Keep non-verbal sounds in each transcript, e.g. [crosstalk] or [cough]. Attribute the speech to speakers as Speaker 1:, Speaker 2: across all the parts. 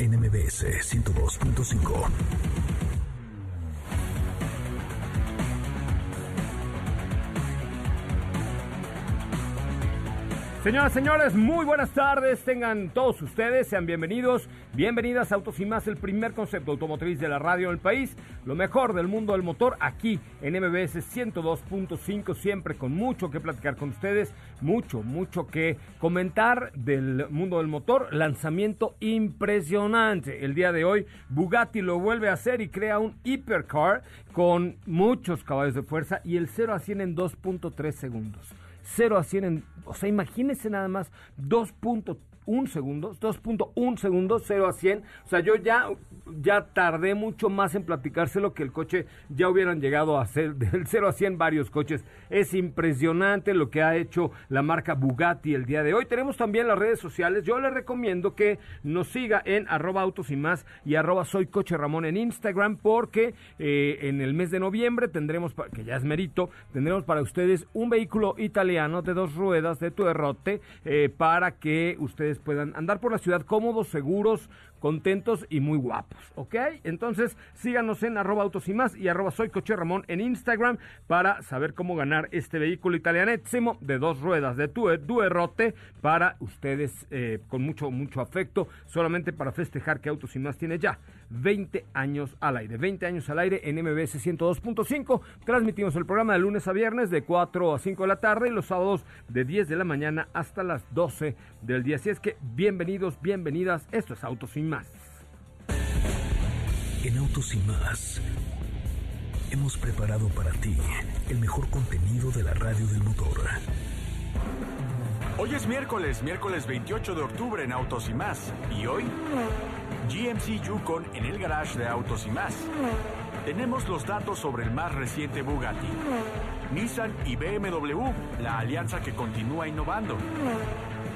Speaker 1: NMBS 102.5.
Speaker 2: Señoras, señores, muy buenas tardes. Tengan todos ustedes, sean bienvenidos, bienvenidas a Autos y Más, el primer concepto automotriz de la radio del país. Lo mejor del mundo del motor aquí en MBS 102.5, siempre con mucho que platicar con ustedes, mucho, mucho que comentar del mundo del motor. Lanzamiento impresionante. El día de hoy, Bugatti lo vuelve a hacer y crea un hipercar con muchos caballos de fuerza y el 0 a 100 en 2.3 segundos. 0 a 100 en, o sea, imagínense nada más 2.1 segundos, 2.1 segundos, 0 a 100. O sea, yo ya, ya tardé mucho más en platicárselo que el coche ya hubieran llegado a hacer [laughs] del 0 a 100 varios coches. Es impresionante lo que ha hecho la marca Bugatti el día de hoy. Tenemos también las redes sociales. Yo les recomiendo que nos siga en arroba autos y más y arroba soy coche Ramón en Instagram porque eh, en el mes de noviembre tendremos, que ya es merito, tendremos para ustedes un vehículo italiano de dos ruedas de Tuerrote eh, para que ustedes puedan andar por la ciudad cómodos, seguros, contentos y muy guapos, ¿ok? Entonces síganos en arroba autos y más y arroba soy coche Ramón en Instagram para saber cómo ganar este vehículo italianísimo de dos ruedas de tu Duerrote para ustedes eh, con mucho, mucho afecto, solamente para festejar que Autos y más tiene ya 20 años al aire, 20 años al aire en MBS 102.5, transmitimos el programa de lunes a viernes de 4 a 5 de la tarde y los sábados de 10 de la mañana hasta las 12 del día, así es que bienvenidos, bienvenidas, esto es Autos y más.
Speaker 1: En Autos y más hemos preparado para ti el mejor contenido de la radio del motor.
Speaker 3: Hoy es miércoles, miércoles 28 de octubre en Autos y más. Y hoy, GMC Yukon en el garage de Autos y más. Tenemos los datos sobre el más reciente Bugatti. Nissan y BMW, la alianza que continúa innovando.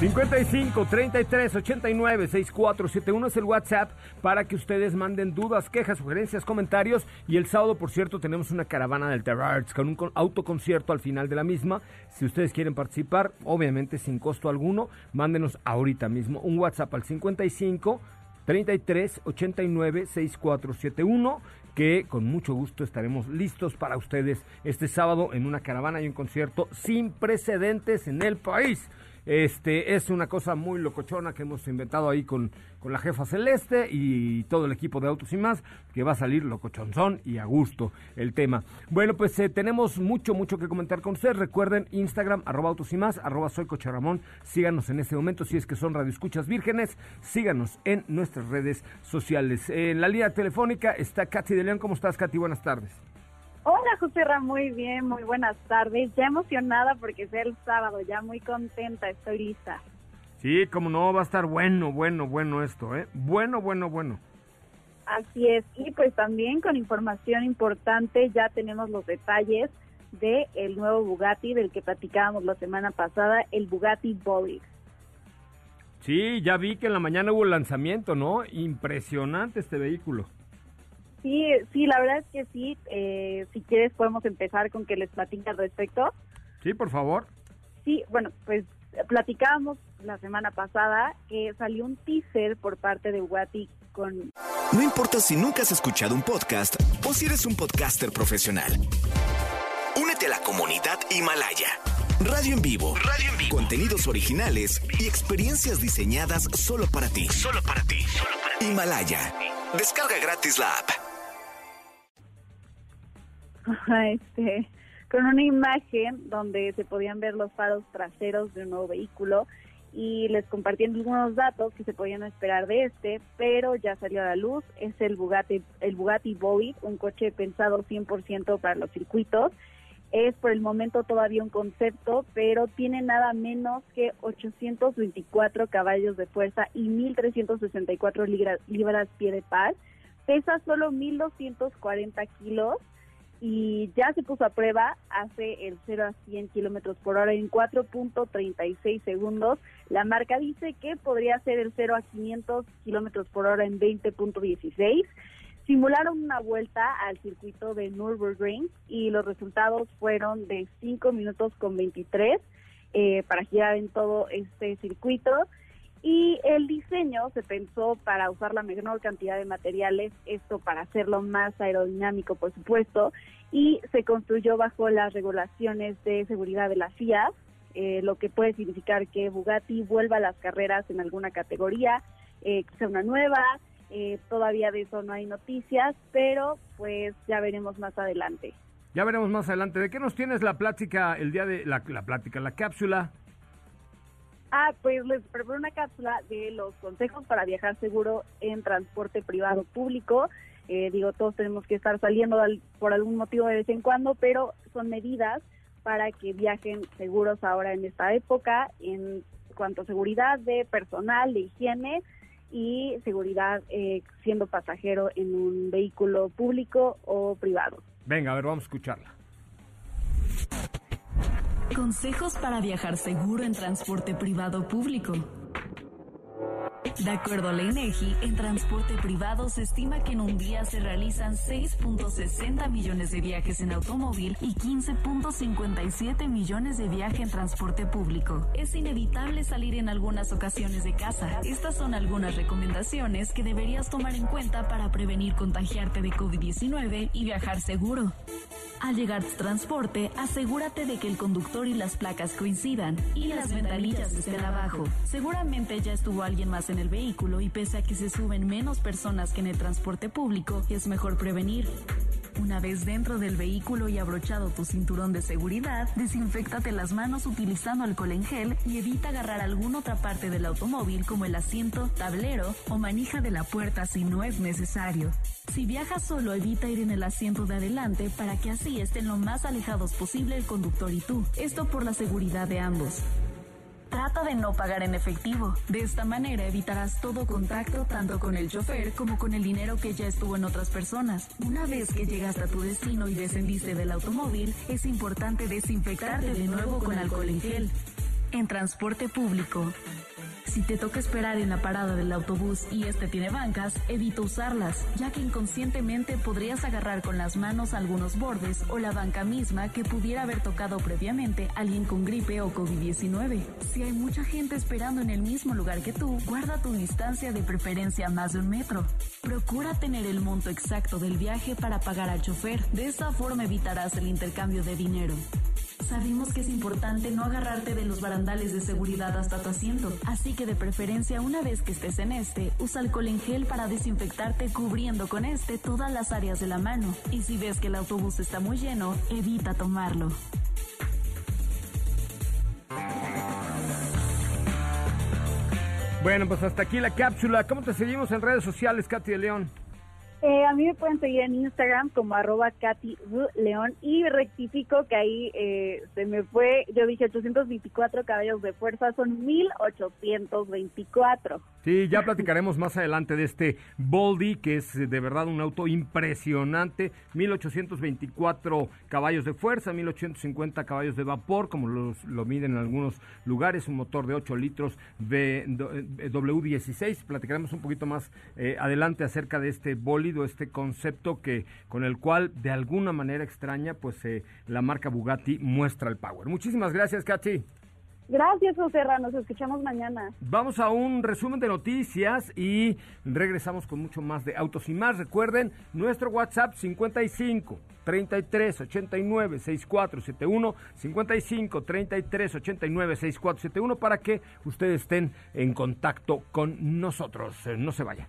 Speaker 2: 55 33 89 6471 es el WhatsApp para que ustedes manden dudas, quejas, sugerencias, comentarios. Y el sábado, por cierto, tenemos una caravana del Terrarts con un con- autoconcierto al final de la misma. Si ustedes quieren participar, obviamente sin costo alguno, mándenos ahorita mismo un WhatsApp al 55 33 89 6471 que con mucho gusto estaremos listos para ustedes este sábado en una caravana y un concierto sin precedentes en el país. Este es una cosa muy locochona que hemos inventado ahí con, con la jefa Celeste y todo el equipo de Autos y más, que va a salir locochonzón y a gusto el tema. Bueno, pues eh, tenemos mucho, mucho que comentar con ustedes. Recuerden Instagram, arroba Autos y más, arroba soy Coche Ramón. Síganos en este momento si es que son radioescuchas vírgenes. Síganos en nuestras redes sociales. En la línea telefónica está Katy de León. ¿Cómo estás, Katy? Buenas tardes.
Speaker 4: Hola, José Ra, muy bien, muy buenas tardes. Ya emocionada porque es el sábado, ya muy contenta, estoy lista.
Speaker 2: Sí, como no, va a estar bueno, bueno, bueno esto, ¿eh? Bueno, bueno, bueno.
Speaker 4: Así es, y pues también con información importante ya tenemos los detalles de el nuevo Bugatti del que platicábamos la semana pasada, el Bugatti Bolide.
Speaker 2: Sí, ya vi que en la mañana hubo lanzamiento, ¿no? Impresionante este vehículo.
Speaker 4: Sí, sí, la verdad es que sí. Eh, si quieres podemos empezar con que les platique al respecto.
Speaker 2: Sí, por favor.
Speaker 4: Sí, bueno, pues platicábamos la semana pasada que salió un teaser por parte de Bugatti con...
Speaker 5: No importa si nunca has escuchado un podcast o si eres un podcaster profesional. Únete a la comunidad Himalaya. Radio en vivo. Radio en vivo. Contenidos originales y experiencias diseñadas solo para ti. Solo para ti. Himalaya. Descarga gratis la app. [laughs]
Speaker 4: Este, con una imagen donde se podían ver los faros traseros de un nuevo vehículo y les compartí algunos datos que se podían esperar de este, pero ya salió a la luz, es el Bugatti, el Bugatti Bowie, un coche pensado 100% para los circuitos. Es por el momento todavía un concepto, pero tiene nada menos que 824 caballos de fuerza y 1.364 libras, libras pie de paz. Pesa solo 1.240 kilos y ya se puso a prueba, hace el 0 a 100 kilómetros por hora en 4.36 segundos. La marca dice que podría ser el 0 a 500 kilómetros por hora en 20.16. Simularon una vuelta al circuito de Nürburgring y los resultados fueron de 5 minutos con 23 eh, para girar en todo este circuito. Y el diseño se pensó para usar la menor cantidad de materiales, esto para hacerlo más aerodinámico, por supuesto, y se construyó bajo las regulaciones de seguridad de la FIA, eh, lo que puede significar que Bugatti vuelva a las carreras en alguna categoría, eh, sea una nueva, eh, todavía de eso no hay noticias, pero pues ya veremos más adelante.
Speaker 2: Ya veremos más adelante. ¿De qué nos tienes la plática el día de la, la plática, la cápsula?
Speaker 4: Ah, pues les preparé una cápsula de los consejos para viajar seguro en transporte privado público. Eh, digo, todos tenemos que estar saliendo por algún motivo de vez en cuando, pero son medidas para que viajen seguros ahora en esta época en cuanto a seguridad de personal, de higiene y seguridad eh, siendo pasajero en un vehículo público o privado.
Speaker 2: Venga, a ver, vamos a escucharla.
Speaker 6: Consejos para viajar seguro en transporte privado público. De acuerdo a la INEGI, en transporte privado se estima que en un día se realizan 6.60 millones de viajes en automóvil y 15.57 millones de viajes en transporte público. Es inevitable salir en algunas ocasiones de casa. Estas son algunas recomendaciones que deberías tomar en cuenta para prevenir contagiarte de COVID-19 y viajar seguro. Al llegar tu transporte, asegúrate de que el conductor y las placas coincidan y las ventanillas estén abajo. Seguramente ya estuvo alguien más en el vehículo y pese a que se suben menos personas que en el transporte público, es mejor prevenir. Una vez dentro del vehículo y abrochado tu cinturón de seguridad, desinfectate las manos utilizando alcohol en gel y evita agarrar alguna otra parte del automóvil como el asiento, tablero o manija de la puerta si no es necesario. Si viajas solo, evita ir en el asiento de adelante para que así estén lo más alejados posible el conductor y tú. Esto por la seguridad de ambos. Trata de no pagar en efectivo. De esta manera evitarás todo contacto tanto con el chofer como con el dinero que ya estuvo en otras personas. Una vez que llegaste a tu destino y descendiste del automóvil, es importante desinfectarte de nuevo con alcohol en gel. En transporte público, si te toca esperar en la parada del autobús y este tiene bancas, evita usarlas, ya que inconscientemente podrías agarrar con las manos algunos bordes o la banca misma que pudiera haber tocado previamente alguien con gripe o COVID-19. Si hay mucha gente esperando en el mismo lugar que tú, guarda tu distancia de preferencia más de un metro. Procura tener el monto exacto del viaje para pagar al chofer. De esa forma evitarás el intercambio de dinero. Sabemos que es importante no agarrarte de los barandales de seguridad hasta tu asiento, así que de preferencia una vez que estés en este, usa alcohol en gel para desinfectarte cubriendo con este todas las áreas de la mano. Y si ves que el autobús está muy lleno, evita tomarlo.
Speaker 2: Bueno, pues hasta aquí la cápsula. ¿Cómo te seguimos en redes sociales, Katy de León?
Speaker 4: Eh, a mí me pueden seguir en Instagram como arroba Katy León y rectifico que ahí eh, se me fue, yo dije 824 caballos de fuerza, son 1824.
Speaker 2: Sí, ya platicaremos más adelante de este Boldy, que es de verdad un auto impresionante, 1824 caballos de fuerza, 1850 caballos de vapor, como los, lo miden en algunos lugares, un motor de 8 litros W16, platicaremos un poquito más eh, adelante acerca de este Boldy este concepto que con el cual de alguna manera extraña pues eh, la marca Bugatti muestra el power. Muchísimas gracias, Katy.
Speaker 4: Gracias, José. Nos escuchamos mañana.
Speaker 2: Vamos a un resumen de noticias y regresamos con mucho más de Autos y más. Recuerden, nuestro WhatsApp 55 33 89 6471 55 33 89 6471 para que ustedes estén en contacto con nosotros. Eh, no se vayan.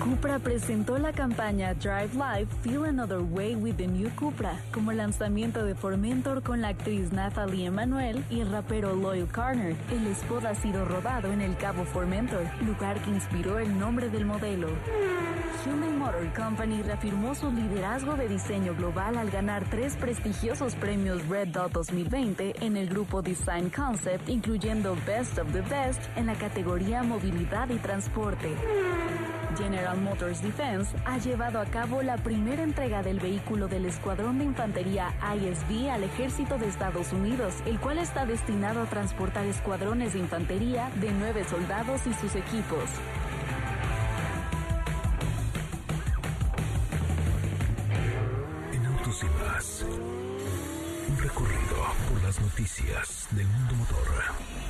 Speaker 6: Cupra presentó la campaña Drive Life Feel Another Way with the New Cupra como lanzamiento de Formentor con la actriz Nathalie Emanuel y el rapero Loyal Carner. El spot ha sido rodado en el Cabo Formentor, lugar que inspiró el nombre del modelo. Hyundai Motor Company reafirmó su liderazgo de diseño global al ganar tres prestigiosos premios Red Dot 2020 en el grupo Design Concept, incluyendo Best of the Best en la categoría Movilidad y Transporte. General Motors Defense ha llevado a cabo la primera entrega del vehículo del Escuadrón de Infantería ISB al Ejército de Estados Unidos, el cual está destinado a transportar escuadrones de infantería de nueve soldados y sus equipos.
Speaker 1: En Autos y más, un recorrido por las noticias del mundo motor.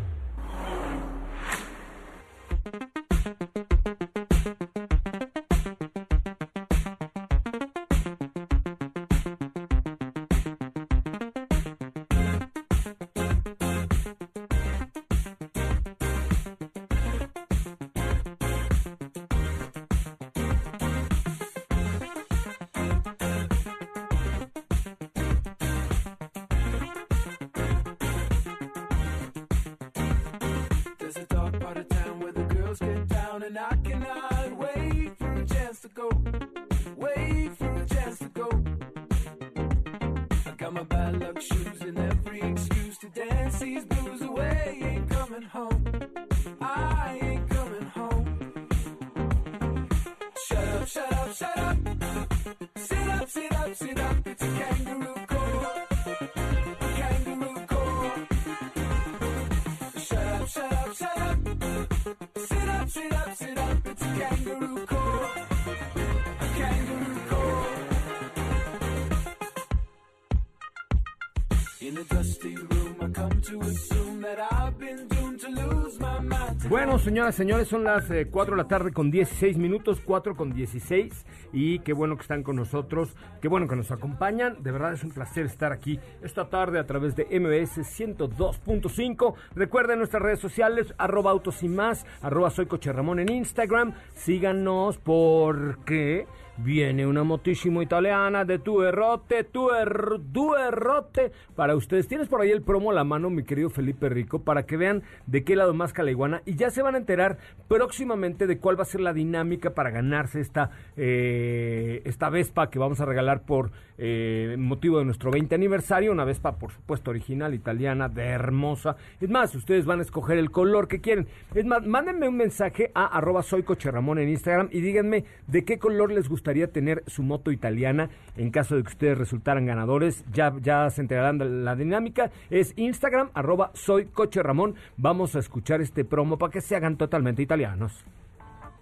Speaker 2: Bueno, señoras señores, son las 4 eh, de la tarde con 16 minutos, 4 con 16. Y qué bueno que están con nosotros, qué bueno que nos acompañan. De verdad es un placer estar aquí esta tarde a través de MBS 102.5. Recuerden nuestras redes sociales, arroba autos y más, arroba soy en Instagram. Síganos porque Viene una motísimo italiana de tu errote, tu, er, tu errote para ustedes. Tienes por ahí el promo a la mano, mi querido Felipe Rico, para que vean de qué lado más calaiguana. Y ya se van a enterar próximamente de cuál va a ser la dinámica para ganarse esta, eh, esta Vespa que vamos a regalar por eh, motivo de nuestro 20 aniversario. Una Vespa, por supuesto, original, italiana, de hermosa. Es más, ustedes van a escoger el color que quieren. Es más, mándenme un mensaje a arroba soy Ramón en Instagram y díganme de qué color les gustaría tener su moto italiana en caso de que ustedes resultaran ganadores. Ya, ya se enterarán de la dinámica. Es Instagram, arroba soy Coche Ramón. Vamos a escuchar este promo para que se hagan totalmente italianos.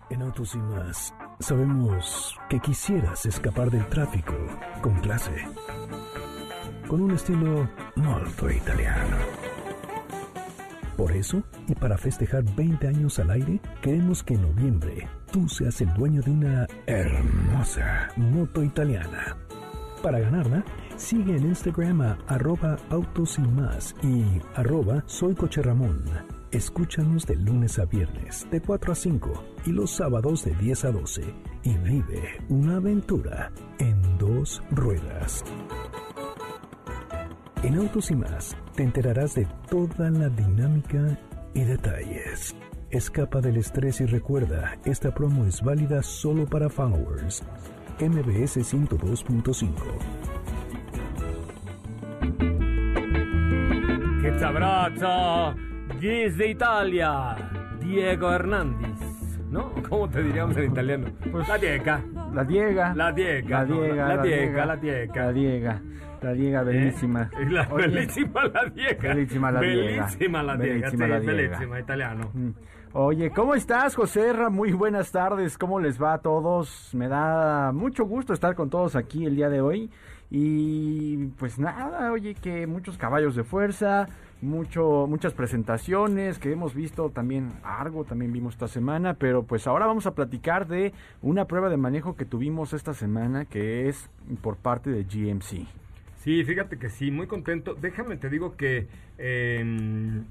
Speaker 1: En Autos y más, sabemos que quisieras escapar del tráfico con clase, con un estilo molto italiano. Por eso, y para festejar 20 años al aire, queremos que en noviembre tú seas el dueño de una hermosa moto italiana. Para ganarla, sigue en Instagram a arroba y más arroba. Escúchanos de lunes a viernes de 4 a 5 y los sábados de 10 a 12 y vive una aventura en dos ruedas. En Autos y más te enterarás de toda la dinámica y detalles. Escapa del estrés y recuerda, esta promo es válida solo para followers. MBS 102.5.
Speaker 2: ¡Qué sabroso! Desde Italia, Diego Hernández. ¿No? ¿Cómo te diríamos en italiano?
Speaker 7: Pues,
Speaker 2: la Diega.
Speaker 7: La Diega.
Speaker 2: La Diega.
Speaker 7: La Diega.
Speaker 2: la Diega, la Diega.
Speaker 7: La Diega. La Diega, bellísima.
Speaker 2: Eh, [laughs] La
Speaker 7: Oye,
Speaker 2: bellísima la Diega.
Speaker 7: Bellísima la Diega.
Speaker 2: Bellísima la Diega.
Speaker 7: Bellísima
Speaker 2: sí,
Speaker 7: la Diega.
Speaker 2: bellísima, italiano.
Speaker 7: mm. Oye, ¿cómo estás, José? Muy buenas tardes. ¿Cómo les va a todos? Me da mucho gusto estar con todos aquí el día de hoy. Y pues nada, oye, que muchos caballos de fuerza, mucho, muchas presentaciones que hemos visto también, algo también vimos esta semana, pero pues ahora vamos a platicar de una prueba de manejo que tuvimos esta semana que es por parte de GMC.
Speaker 2: Sí, fíjate que sí, muy contento. Déjame, te digo que, eh,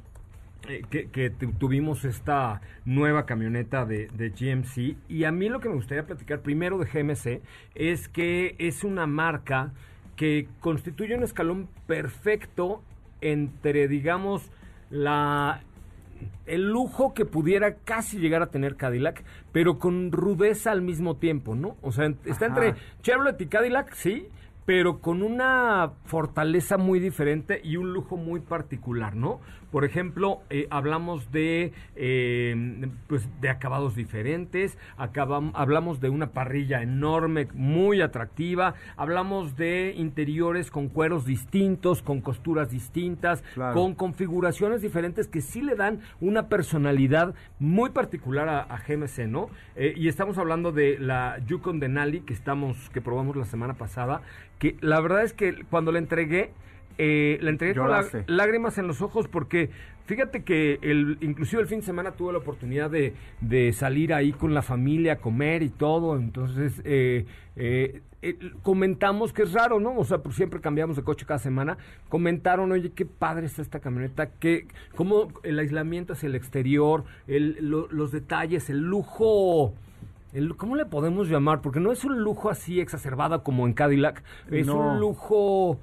Speaker 2: eh, que, que tu- tuvimos esta nueva camioneta de, de GMC y a mí lo que me gustaría platicar primero de GMC es que es una marca que constituye un escalón perfecto entre, digamos, la el lujo que pudiera casi llegar a tener Cadillac, pero con rudeza al mismo tiempo, ¿no? O sea, está
Speaker 7: Ajá.
Speaker 2: entre Chevrolet y Cadillac, sí, pero con una fortaleza muy diferente y un lujo muy particular, ¿no? Por ejemplo, eh, hablamos de, eh, pues, de acabados diferentes, acabam- hablamos de una parrilla enorme, muy atractiva, hablamos de interiores con cueros distintos, con costuras distintas,
Speaker 7: Claro.
Speaker 2: con configuraciones diferentes que sí le dan una personalidad muy particular a, a GMC, ¿no? Eh, y estamos hablando de la Yukon Denali que estamos, que probamos la semana pasada, que la verdad es que cuando la entregué, eh, la entregué con lágrimas en los ojos porque fíjate que el, inclusive el fin de semana tuve la oportunidad de, de salir ahí con la familia a comer y todo, entonces eh, eh, eh, comentamos que es raro, ¿no? O sea, pues siempre cambiamos de coche cada semana, comentaron, oye, qué padre está esta camioneta, que, cómo el aislamiento hacia el exterior, el, lo- los detalles, el lujo... El, ¿Cómo le podemos llamar? Porque no es un lujo así exacerbado como en Cadillac, es
Speaker 7: No.
Speaker 2: un lujo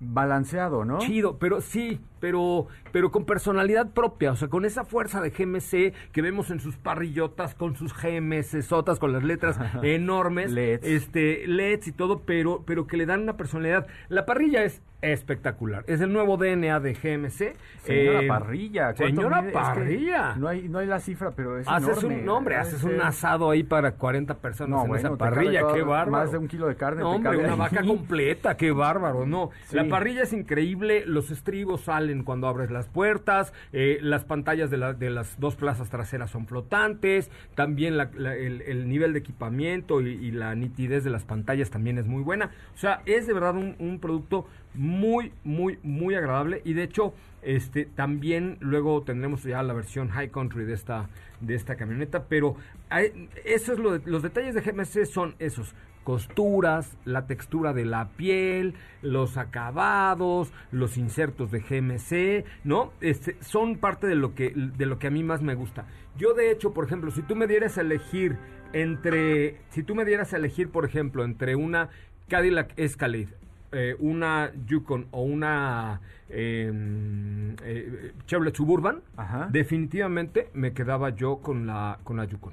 Speaker 7: Balanceado, ¿no?
Speaker 2: chido, pero sí, pero, pero con personalidad propia, o sea, con esa fuerza de GMC que vemos en sus parrillotas, con sus GMC sotas, con las letras [laughs] enormes,
Speaker 7: LEDs.
Speaker 2: este, LEDs y todo, pero, pero que le dan una personalidad. La parrilla es espectacular, es el nuevo DNA de GMC.
Speaker 7: Señora
Speaker 2: Eh,
Speaker 7: parrilla. ¿cuánto
Speaker 2: Señora
Speaker 7: mide? Es que
Speaker 2: parrilla.
Speaker 7: no, hay, no hay la cifra, pero es
Speaker 2: Haces
Speaker 7: enorme.
Speaker 2: un, no, hombre,
Speaker 7: Debe
Speaker 2: haces un asado ahí para 40 personas
Speaker 7: No,
Speaker 2: en
Speaker 7: bueno,
Speaker 2: esa parrilla,
Speaker 7: todo-
Speaker 2: qué bárbaro.
Speaker 7: más de un kilo de carne
Speaker 2: No, hombre, una vaca completa, qué bárbaro, no.
Speaker 7: Sí.
Speaker 2: La parrilla es increíble, los estribos salen cuando abres las puertas, eh, las pantallas de, la- de las dos plazas traseras son flotantes, también el, el nivel de equipamiento y, la nitidez de las pantallas también es muy buena. O sea, es de verdad un, producto muy, muy, muy agradable y de hecho... Este, también luego tendremos ya la versión High Country de esta, de esta camioneta, pero eso es lo los detalles de GMC son esos, costuras, la textura de la piel, los acabados, los insertos de GMC, ¿no? Este, son parte de lo que de lo que a mí más me gusta. Yo de hecho, por ejemplo, si tú me dieras a elegir entre si tú me dieras a elegir, por ejemplo, entre una Cadillac Escalade eh, una Yukon o una eh, eh, Chevrolet Suburban,
Speaker 7: Ajá.
Speaker 2: definitivamente me quedaba yo con la con la Yukon.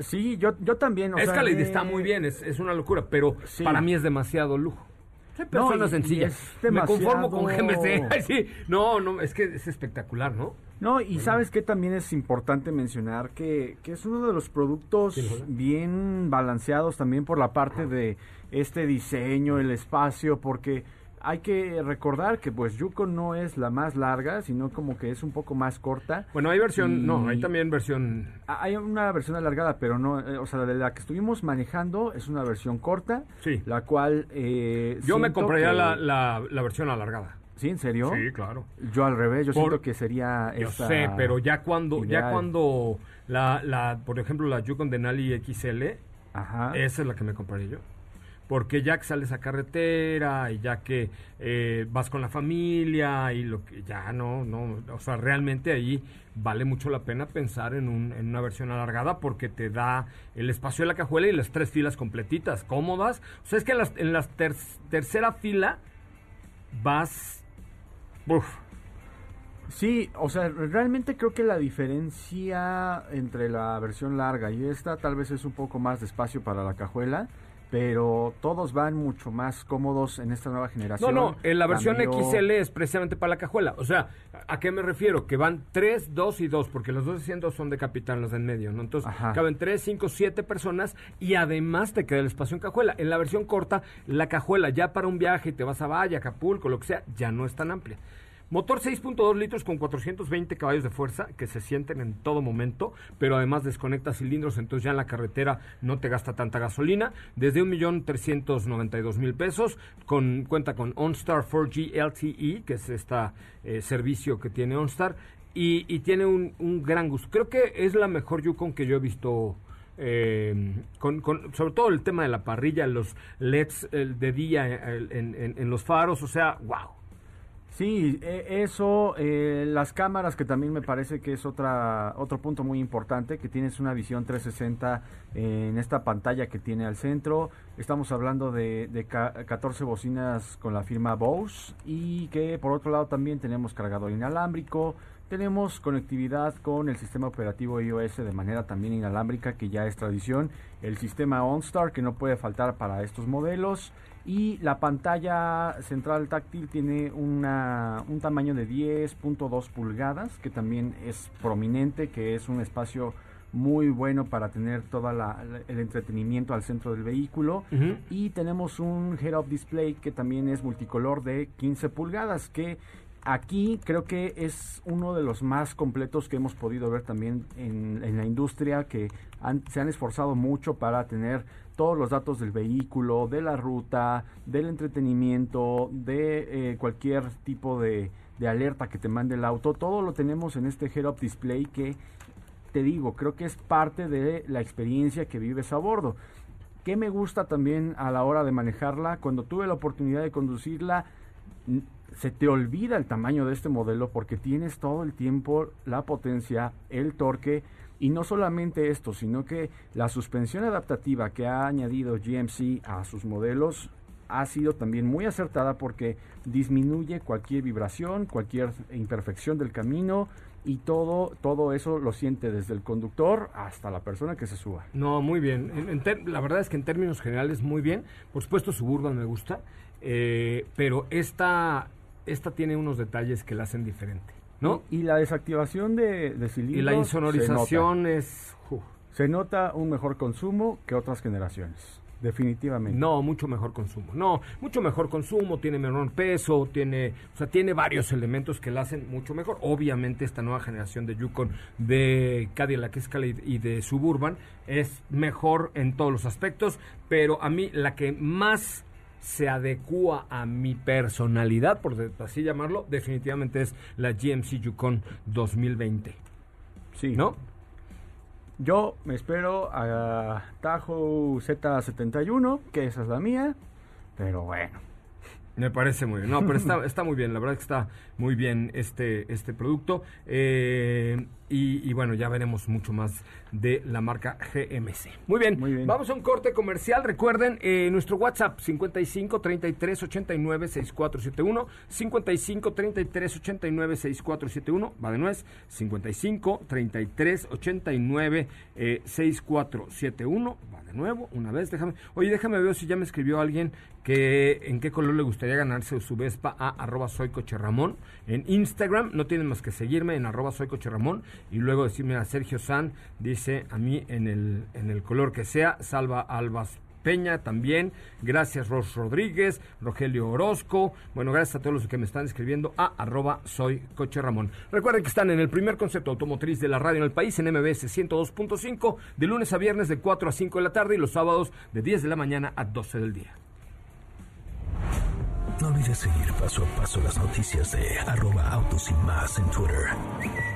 Speaker 7: Sí, yo, yo también. O sea,
Speaker 2: Escalade
Speaker 7: me-
Speaker 2: está muy bien, es, es una locura, pero
Speaker 7: Sí.
Speaker 2: para mí es demasiado lujo. Soy
Speaker 7: No,
Speaker 2: persona
Speaker 7: y- y
Speaker 2: sencilla.
Speaker 7: es
Speaker 2: Me conformo con GMC. [laughs] Sí. No, no, es que es espectacular, ¿no?
Speaker 7: No, y sabes que también es importante mencionar que, que es uno de los productos
Speaker 2: Sí,
Speaker 7: bien balanceados también por la parte de este diseño, el espacio, porque hay que recordar que pues Yukon no es la más larga, sino como que es un poco más corta.
Speaker 2: Bueno, hay versión, no, hay también versión
Speaker 7: Hay una versión alargada, pero no, eh, o sea, de la que estuvimos manejando es una versión corta,
Speaker 2: Sí.
Speaker 7: la cual... eh,
Speaker 2: Yo me compraría
Speaker 7: que-
Speaker 2: la, la, la versión alargada.
Speaker 7: ¿Sí, en serio?
Speaker 2: Sí, claro.
Speaker 7: Yo al revés, yo
Speaker 2: Por-
Speaker 7: siento que sería
Speaker 2: Yo
Speaker 7: esta
Speaker 2: sé, pero ya cuando, ya cuando la, la, por ejemplo, la Yukon Denali XL,
Speaker 7: Ajá.
Speaker 2: esa es la que me compraría yo. Porque ya que sales a carretera y ya que eh, vas con la familia y lo que ya no, no, o sea, realmente ahí vale mucho la pena pensar en, un, en una versión alargada porque te da el espacio de la cajuela y las tres filas completitas, cómodas. O sea, es que en, las, en la tercera fila vas, uf,
Speaker 7: Sí, o sea, realmente creo que la diferencia entre la versión larga y esta tal vez es un poco más de espacio para la cajuela, pero todos van mucho más cómodos en esta nueva generación.
Speaker 2: No, no, en la versión
Speaker 7: Cambió-
Speaker 2: XL es precisamente para la cajuela. O sea, ¿a qué me refiero? Que van 3, 2 y 2, porque los dos asientos son de capitán, los de en medio, ¿no? Entonces,
Speaker 7: Ajá.
Speaker 2: caben 3, 5, 7 personas y además te queda el espacio en cajuela. En la versión corta, la cajuela ya para un viaje, te vas a Valle, Acapulco, lo que sea, ya no es tan amplia. Motor 6.2 litros con 420 caballos de fuerza que se sienten en todo momento, pero además desconecta cilindros, entonces ya en la carretera no te gasta tanta gasolina. Desde 1.392.000 pesos, con, cuenta con OnStar 4G LTE, que es este servicio que tiene OnStar, y, y tiene un, gran gusto. Creo que es la mejor Yukon que yo he visto eh, con, con- sobre todo el tema de la parrilla, los LEDs el de día en- en los faros, o sea, wow.
Speaker 7: Sí, e- eso, eh, las cámaras que también me parece que es otra otro punto muy importante, que tienes una visión 360 en esta pantalla que tiene al centro. Estamos hablando de, de ca- 14 bocinas con la firma Bose y que por otro lado también tenemos cargador inalámbrico, tenemos conectividad con el sistema operativo iOS de manera también inalámbrica que ya es tradición, el sistema OnStar que no puede faltar para estos modelos y la pantalla central táctil tiene una, un tamaño de 10.2 pulgadas, que también es prominente, que es un espacio muy bueno para tener todo el entretenimiento al centro del vehículo. Y tenemos un head-up display que también es multicolor de 15 pulgadas, que aquí creo que es uno de los más completos que hemos podido ver también en, en la industria, que han- se han esforzado mucho para tener todos los datos del vehículo, de la ruta, del entretenimiento, de eh, cualquier tipo de, alerta que te mande el auto. Todo lo tenemos en este head-up display que te digo, creo que es parte de la experiencia que vives a bordo. ¿Qué me gusta también a la hora de manejarla? Cuando tuve la oportunidad de conducirla, se te olvida el tamaño de este modelo porque tienes todo el tiempo la potencia, el torque y no solamente esto, sino que la suspensión adaptativa que ha añadido GMC a sus modelos ha sido también muy acertada porque disminuye cualquier vibración, cualquier imperfección del camino y todo todo eso lo siente desde el conductor hasta la persona que se suba.
Speaker 2: No, muy bien. La verdad es que en términos generales, muy bien. Por supuesto, Suburban me gusta, eh, pero esta, esta tiene unos detalles que la hacen diferente, ¿no?
Speaker 7: Y, la desactivación de, de cilindros
Speaker 2: Y la insonorización es...
Speaker 7: Se nota un mejor consumo que otras generaciones, definitivamente.
Speaker 2: No, mucho mejor consumo. No, mucho mejor consumo, tiene menor peso, tiene, o sea, tiene varios elementos que la hacen mucho mejor. Obviamente esta nueva generación de Yukon de Cadillac Escalade y de Suburban es mejor en todos los aspectos, pero a mí la que más se adecua a mi personalidad, por así llamarlo, definitivamente es la GMC Yukon 2020.
Speaker 7: Sí.
Speaker 2: ¿No?
Speaker 7: Yo me espero a Tahoe Z71, que esa es la mía, pero bueno.
Speaker 2: Me parece muy bien. No, pero está, está muy bien. La verdad que está muy bien este, este producto. Eh, y, y bueno, ya veremos mucho más de la marca GMC. Muy bien.
Speaker 7: Muy bien.
Speaker 2: Vamos a un corte comercial. Recuerden eh, nuestro WhatsApp 55 33 89 6471. 55 33 89 6471. Va de nuez. 55 33 89 eh, 6471. Va de nuevo. Una vez. Déjame. Oye, déjame ver si ya me escribió alguien que en qué color le gustaría ganarse su Vespa a arroba soy coche Ramón. En Instagram no tienen más que seguirme en arroba soy coche Ramón y luego decirme a Sergio San, dice a mí en el, en el color que sea, Salva Albas Peña también, gracias Ros Rodríguez, Rogelio Orozco, bueno, gracias a todos los que me están escribiendo a arroba soy coche Ramón. Recuerden que están en el primer concepto automotriz de la radio en el país, en MBS 102.5, de lunes a viernes de 4 a 5 de la tarde y los sábados de 10 de la mañana a 12 del día.
Speaker 1: No olvides seguir paso a paso las noticias de arroba autos y más en Twitter.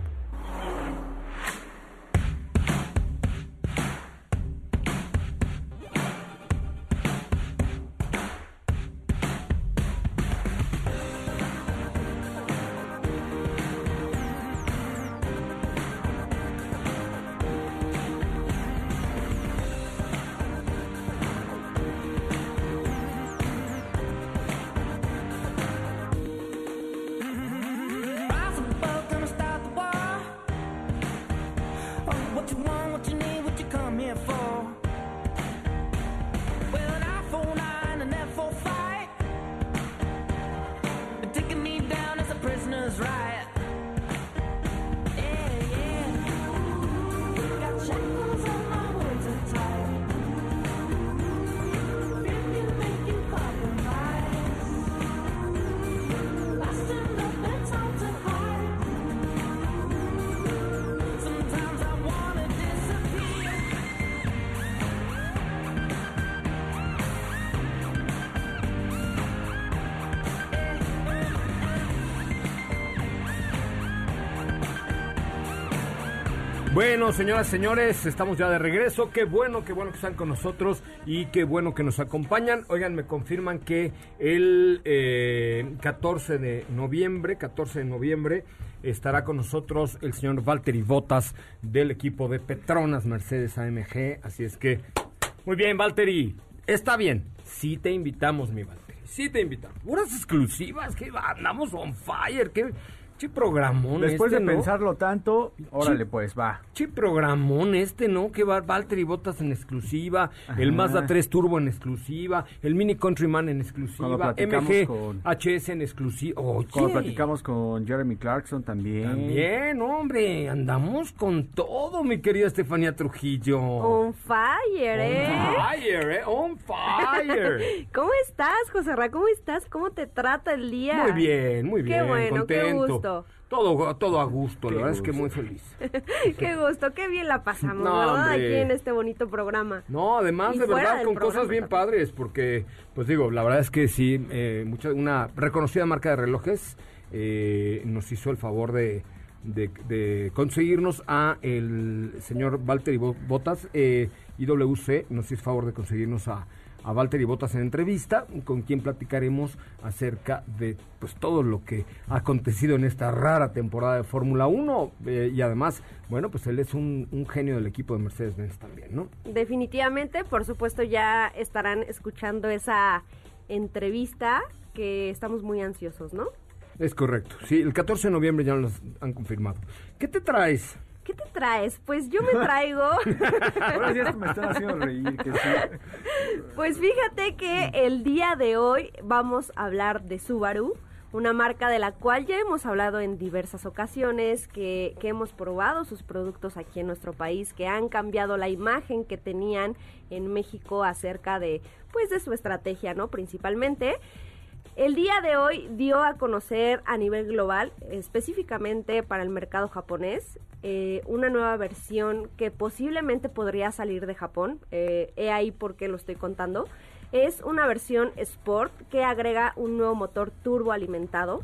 Speaker 2: Bueno, señoras, señores, estamos ya de regreso. Qué bueno, qué bueno que están con nosotros y qué bueno que nos acompañan. Oigan, me confirman que el eh, 14 de noviembre, 14 de noviembre, estará con nosotros el señor Valtteri Botas del equipo de Petronas Mercedes AMG. Así es que, muy bien, Valtteri, está bien. Sí te invitamos, mi Valtteri. Sí te invitamos. Unas exclusivas, que andamos on fire, qué, qué programón
Speaker 7: Después
Speaker 2: este,
Speaker 7: de
Speaker 2: ¿no?
Speaker 7: pensarlo tanto, órale pues, va.
Speaker 2: Che programón este, ¿no? Que va Valtteri Botas en exclusiva, el Mazda 3 Turbo en exclusiva, el Mini Countryman en
Speaker 7: Cuando
Speaker 2: exclusiva,
Speaker 7: platicamos
Speaker 2: MG
Speaker 7: con-
Speaker 2: HS en exclusiva. Oye,
Speaker 7: Cuando platicamos con Jeremy Clarkson también.
Speaker 2: También, hombre, andamos con todo, mi querida Estefanía Trujillo.
Speaker 8: On fire, ¿eh?
Speaker 2: On fire, ¿eh? On fire. [laughs]
Speaker 8: ¿Cómo estás, José Ra? ¿Cómo estás? ¿Cómo te trata el día?
Speaker 2: Muy bien, muy bien.
Speaker 8: Qué bueno, qué
Speaker 2: contento.
Speaker 8: Gusto.
Speaker 2: Todo, todo a gusto,
Speaker 7: Qué
Speaker 2: la verdad es que muy feliz. [laughs]
Speaker 8: qué gusto, qué bien la pasamos,
Speaker 2: No,
Speaker 8: ¿verdad?
Speaker 2: hombre.
Speaker 8: Aquí en este bonito programa.
Speaker 2: No, además
Speaker 8: Y
Speaker 2: de verdad con cosas bien
Speaker 8: también.
Speaker 2: padres, porque, pues digo, la verdad es que sí, eh, mucha, una reconocida marca de relojes eh, nos hizo el favor de, de- de conseguirnos a el señor Valtteri Bo- Botas, eh, IWC, nos hizo el favor de conseguirnos a, a Valtteri Botas en entrevista, con quien platicaremos acerca de pues todo lo que ha acontecido en esta rara temporada de Fórmula 1 eh, y además, bueno, pues él es un, un genio del equipo de Mercedes-Benz también, ¿no?
Speaker 8: Definitivamente, por supuesto, ya estarán escuchando esa entrevista que estamos muy ansiosos, ¿no?
Speaker 2: Es correcto. Sí, el 14 de noviembre ya nos han confirmado. ¿Qué te traes?
Speaker 8: ¿Qué te traes? Pues yo me [laughs] traigo...
Speaker 7: Ahora sí me están haciendo reír. Que sí.
Speaker 8: Pues fíjate que el día de hoy vamos a hablar de Subaru, una marca de la cual ya hemos hablado en diversas ocasiones, que, que hemos probado sus productos aquí en nuestro país, que han cambiado la imagen que tenían en México acerca de, pues, de su estrategia, ¿no? Principalmente. El día de hoy dio a conocer a nivel global, específicamente para el mercado japonés, eh, una nueva versión que posiblemente podría salir de Japón. Eh, he ahí por qué lo estoy contando. Es una versión Sport que agrega un nuevo motor turbo alimentado.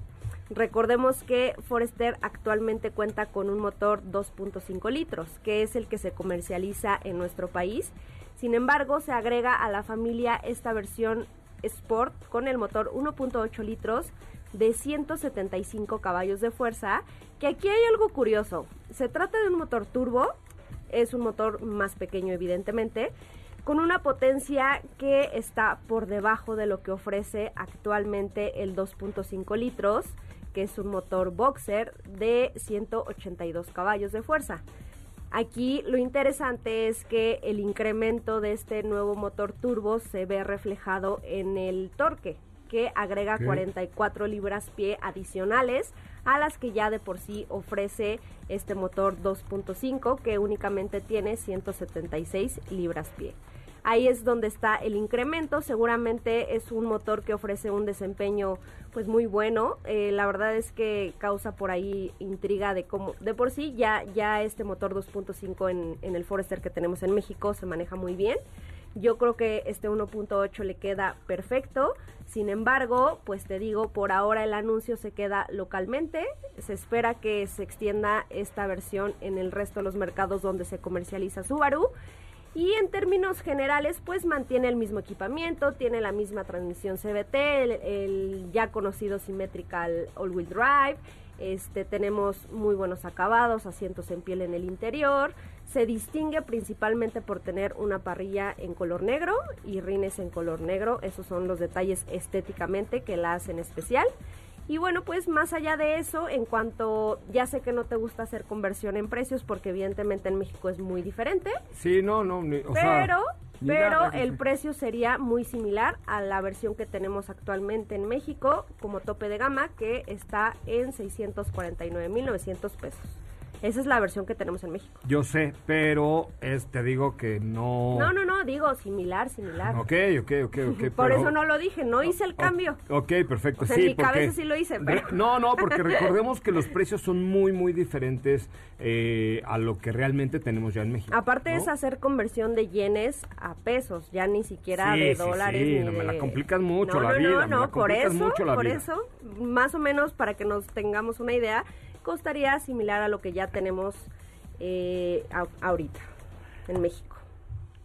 Speaker 8: Recordemos que Forester actualmente cuenta con un motor 2.5 litros, que es el que se comercializa en nuestro país. Sin embargo, se agrega a la familia esta versión Sport con el motor 1.8 litros de 175 caballos de fuerza, que aquí hay algo curioso. Se trata de un motor turbo, es un motor más pequeño evidentemente, con una potencia que está por debajo de lo que ofrece actualmente el 2.5 litros, que es un motor boxer de 182 caballos de fuerza. Aquí lo interesante es que el incremento de este nuevo motor turbo se ve reflejado en el torque, que agrega
Speaker 2: Ok.
Speaker 8: 44 libras pie adicionales a las que ya de por sí ofrece este motor 2.5 que únicamente tiene 176 libras pie. Ahí es donde está el incremento. Seguramente es un motor que ofrece un desempeño pues muy bueno. Eh, la verdad es que causa por ahí intriga de cómo, de por sí ya, ya este motor 2.5 en, en el Forester que tenemos en México se maneja muy bien. Yo creo que este 1.8 le queda perfecto. Sin embargo, pues te digo, por ahora el anuncio se queda localmente. Se espera que se extienda esta versión en el resto de los mercados donde se comercializa Subaru. Y en términos generales, pues mantiene el mismo equipamiento, tiene la misma transmisión el, el ya conocido Symmetrical All-Wheel Drive. Este, tenemos muy buenos acabados, asientos en piel en el interior. Se distingue principalmente por tener una parrilla en color negro y rines en color negro. Esos son los detalles estéticamente que la hacen especial. Y bueno, pues más allá de eso, en cuanto ya sé que no te gusta hacer conversión en precios porque evidentemente en México es muy diferente,
Speaker 2: Sí, no, no, ni- o
Speaker 8: pero pero el precio sería muy similar a la versión que tenemos actualmente en México como tope de gama, que está en 649.900 pesos. Esa es la versión que tenemos en México.
Speaker 2: Yo sé, pero es, te digo que no...
Speaker 8: No, no, no, digo similar, similar.
Speaker 2: Ok, ok, ok, ok. [laughs]
Speaker 8: Por
Speaker 2: pero-
Speaker 8: eso no lo dije, no hice el cambio.
Speaker 2: Ok, perfecto.
Speaker 8: O sea,
Speaker 2: sí,
Speaker 8: en mi
Speaker 2: porque-
Speaker 8: cabeza sí lo hice, pero-
Speaker 2: No, no, porque [laughs] recordemos que los precios son muy, muy diferentes eh, a lo que realmente tenemos ya en México.
Speaker 8: Aparte
Speaker 2: ¿no?
Speaker 8: es hacer conversión de yenes a pesos, ya ni siquiera
Speaker 2: Sí,
Speaker 8: de
Speaker 2: sí,
Speaker 8: dólares.
Speaker 2: sí,
Speaker 8: ni
Speaker 2: no, me la complicas mucho
Speaker 8: no,
Speaker 2: la
Speaker 8: no,
Speaker 2: vida,
Speaker 8: No, no,
Speaker 2: la
Speaker 8: por eso,
Speaker 2: mucho la
Speaker 8: por
Speaker 2: vida.
Speaker 8: eso, más o menos para que nos tengamos una idea, costaría similar a lo que ya tenemos eh, a- ahorita en México.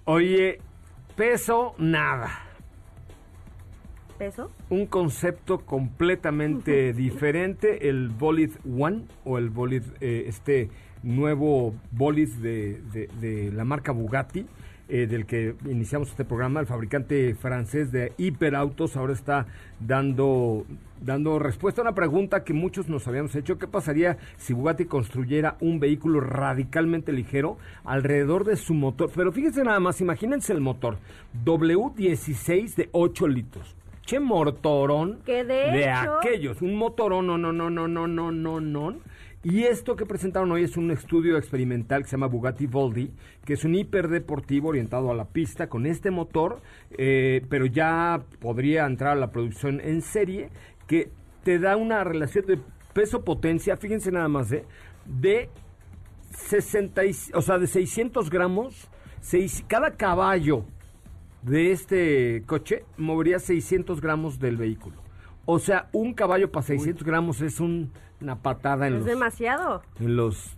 Speaker 2: Oye, peso, nada.
Speaker 8: ¿Peso?
Speaker 2: Un concepto completamente [laughs] diferente, el Bolid One o el Bolid, eh, este nuevo Bolid de, de- de la marca Bugatti, eh, del que iniciamos este programa, el fabricante francés de hiperautos, ahora está dando, dando respuesta a una pregunta que muchos nos habíamos hecho, ¿qué pasaría si Bugatti construyera un vehículo radicalmente ligero alrededor de su motor? Pero fíjense nada más, imagínense el motor, W16 de 8 litros. Che motorón
Speaker 8: Que de hecho-
Speaker 2: aquellos, un motorón, no, no, no, no, no, no, no, no. Y esto que presentaron hoy es un estudio experimental que se llama Bugatti Voldy, que es un hiperdeportivo orientado a la pista con este motor, eh, pero ya podría entrar a la producción en serie, que te da una relación de peso-potencia, fíjense nada más, ¿eh? de 60, y- o sea, de 600 gramos, cada caballo de este coche movería 600 gramos del vehículo. O sea, un caballo para 600 gramos es un- una patada en
Speaker 8: Es
Speaker 2: los,
Speaker 8: demasiado.
Speaker 2: en los...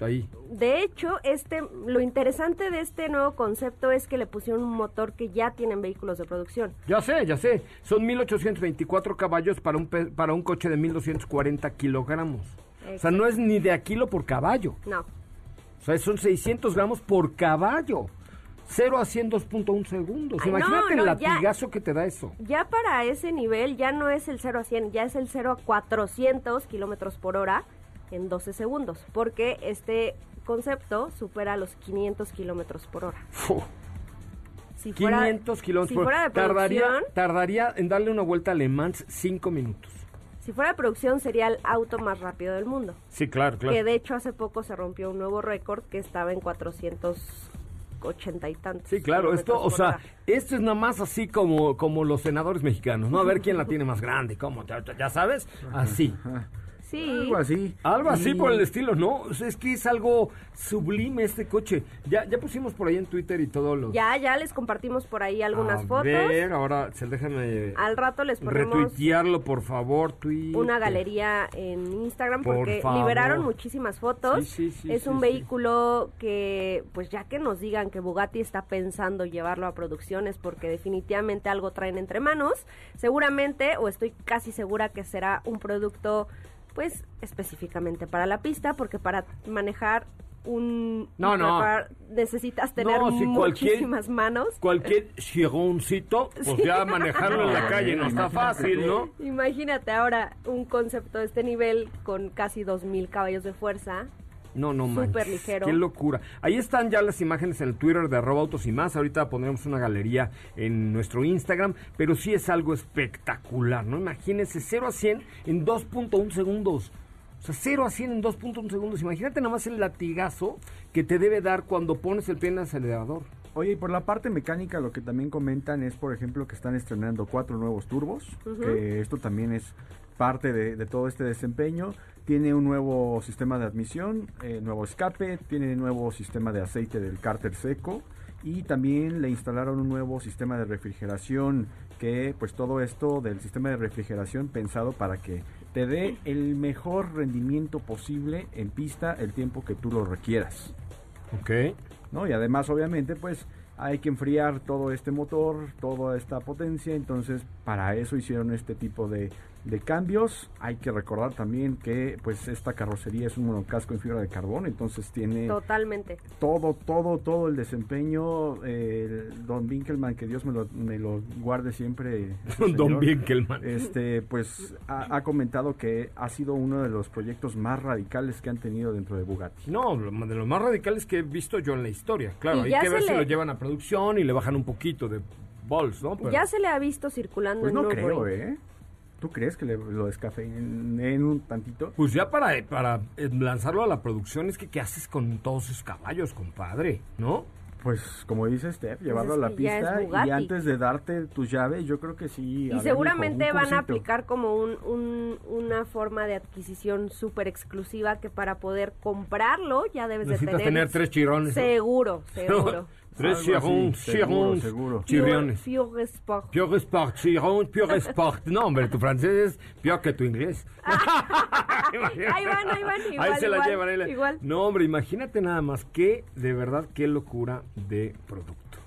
Speaker 2: Ahí.
Speaker 8: De hecho, este, lo interesante de este nuevo concepto es que le pusieron un motor que ya tienen vehículos de producción.
Speaker 2: Ya sé, ya sé. Son 1824 caballos para un, pe- para un coche de 1240 kilogramos. O sea, no es ni de a kilo por caballo.
Speaker 8: No.
Speaker 2: O sea, son 600 gramos por caballo. 0 a 100, 2.1 segundos.
Speaker 8: Ay, no,
Speaker 2: Imagínate
Speaker 8: no,
Speaker 2: el
Speaker 8: ya.
Speaker 2: latigazo que te da eso.
Speaker 8: Ya para ese nivel ya no es el 0 a 100, ya es el 0 a 400 kilómetros por hora en 12 segundos, porque este concepto supera los 500 kilómetros por hora.
Speaker 2: Fu.
Speaker 8: Si fuera-
Speaker 2: 500 kilómetros
Speaker 8: si
Speaker 2: por
Speaker 8: de
Speaker 2: tardaría, tardaría en darle una vuelta a Le Mans 5 minutos.
Speaker 8: si fuera de producción sería el auto más rápido del mundo.
Speaker 2: Sí, claro, claro.
Speaker 8: Que de hecho hace poco se rompió un nuevo récord que estaba en 480 y tantos.
Speaker 2: Sí, claro, esto, o sea, esto es nada más así como, como los senadores mexicanos, ¿no? A ver quién la tiene más grande, ¿cómo? ¿Ya, ya sabes? Así.
Speaker 8: Sí.
Speaker 7: Algo así.
Speaker 2: Algo así por el estilo, ¿no? O sea, es que es algo sublime este coche. Ya, ya pusimos por ahí en Twitter y todo lo...
Speaker 8: Ya, ya les compartimos por ahí algunas
Speaker 2: A
Speaker 8: fotos.
Speaker 2: ver, ahora se déjame
Speaker 8: Al rato les ponemos
Speaker 2: retuitearlo, por favor, Twitter.
Speaker 8: una galería en Instagram
Speaker 2: Por
Speaker 8: porque liberaron muchísimas fotos.
Speaker 2: Sí, sí, sí,
Speaker 8: es un
Speaker 2: sí.
Speaker 8: vehículo que, pues ya que nos digan que Bugatti está pensando llevarlo a producciones porque definitivamente algo traen entre manos, seguramente, o estoy casi segura que será un producto, pues específicamente para la pista, porque para manejar un
Speaker 2: No, no.
Speaker 8: necesitas tener
Speaker 2: No, si cualquier-
Speaker 8: muchísimas manos.
Speaker 2: Cualquier gironcito, pues ya manejarlo en la calle no está fácil, ¿no?
Speaker 8: Imagínate ahora un concepto de este nivel con casi 2.000 caballos de fuerza.
Speaker 2: No, no
Speaker 8: Súper
Speaker 2: manches.
Speaker 8: ligero.
Speaker 2: Qué locura. Ahí están ya las imágenes en el Twitter de arroba autos y más. Ahorita pondremos una galería en nuestro Instagram. Pero sí es algo espectacular, ¿no? Imagínense, 0 a 100 en 2.1 segundos. O sea, 0 a 100 en 2.1 segundos. Imagínate nada más el latigazo que te debe dar cuando pones el pie en el acelerador.
Speaker 7: Oye, y por la parte mecánica lo que también comentan es, por ejemplo, que están estrenando cuatro nuevos turbos, que esto también es parte de, de todo este desempeño. Tiene un nuevo sistema de admisión, eh, nuevo escape, tiene nuevo sistema de aceite del cárter seco y también le instalaron un nuevo sistema de refrigeración que pues todo esto del sistema de refrigeración pensado para que te dé el mejor rendimiento posible en pista el tiempo que tú lo requieras.
Speaker 2: Ok.
Speaker 7: ¿no? Y además, obviamente, pues hay que enfriar todo este motor, toda esta potencia, entonces para eso hicieron este tipo de, de cambios. Hay que recordar también que pues esta carrocería es un monocasco en fibra de carbón, entonces tiene
Speaker 8: Totalmente.
Speaker 7: todo, todo, todo el desempeño. eh, el Don Winkelmann, que Dios me lo, me lo guarde siempre. [laughs]
Speaker 2: Don
Speaker 7: señor,
Speaker 2: Winkelmann.
Speaker 7: Este, pues ha, ha comentado que ha sido uno de los proyectos más radicales que han tenido dentro de Bugatti.
Speaker 2: No, lo- de los más radicales que he visto yo en la historia. Claro,
Speaker 8: Y
Speaker 2: hay que
Speaker 8: se
Speaker 2: ver si lo llevan a producción y le bajan un poquito de bols, ¿no? Pero-
Speaker 8: Ya se le ha visto circulando
Speaker 7: Pues
Speaker 8: en
Speaker 7: no creo, ¿eh? ¿Tú crees que le, lo descafeinen un tantito?
Speaker 2: Pues ya para, para eh, lanzarlo a la producción es que ¿qué haces con todos esos caballos, compadre? ¿no?
Speaker 7: Pues como dice Steph, llevarlo
Speaker 8: es
Speaker 7: a la pista y antes de darte tus llaves, yo creo que sí.
Speaker 8: Y seguramente van a aplicar como un, un- una forma de adquisición súper exclusiva que para poder comprarlo ya debes de
Speaker 2: Necesitas
Speaker 8: tener...
Speaker 2: tener tres chirrones. ¿no?
Speaker 8: Seguro, [laughs] seguro.
Speaker 2: Tres chirrones,
Speaker 7: seguro.
Speaker 2: chirriones.
Speaker 8: Pure Sport.
Speaker 2: Pure Sport, chirón, Pure Sport. [laughs] No, hombre, tu francés es peor que tu inglés. [laughs]
Speaker 8: Ahí van, ahí van, igual,
Speaker 2: ahí se la llevan. ahí la-
Speaker 8: igual.
Speaker 2: No, hombre, imagínate nada más que, de verdad, qué locura de producto.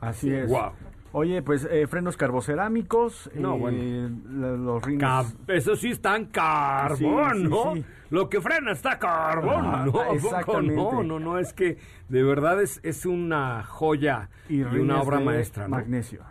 Speaker 7: Así es.
Speaker 2: Wow.
Speaker 7: Oye, pues eh, frenos carbocerámicos,
Speaker 2: No,
Speaker 7: eh,
Speaker 2: bueno.
Speaker 7: la- los rines.
Speaker 2: Cab- eso sí está en carbón,
Speaker 7: Sí, sí,
Speaker 2: ¿no?
Speaker 7: sí.
Speaker 2: Lo que frena está carbón,
Speaker 7: Ah,
Speaker 2: ¿no? [laughs] ¿A poco
Speaker 7: exactamente.
Speaker 2: No, no, no, es que de verdad es, es una joya y,
Speaker 7: y
Speaker 2: una obra
Speaker 7: de
Speaker 2: maestra, ¿no?
Speaker 7: Magnesio.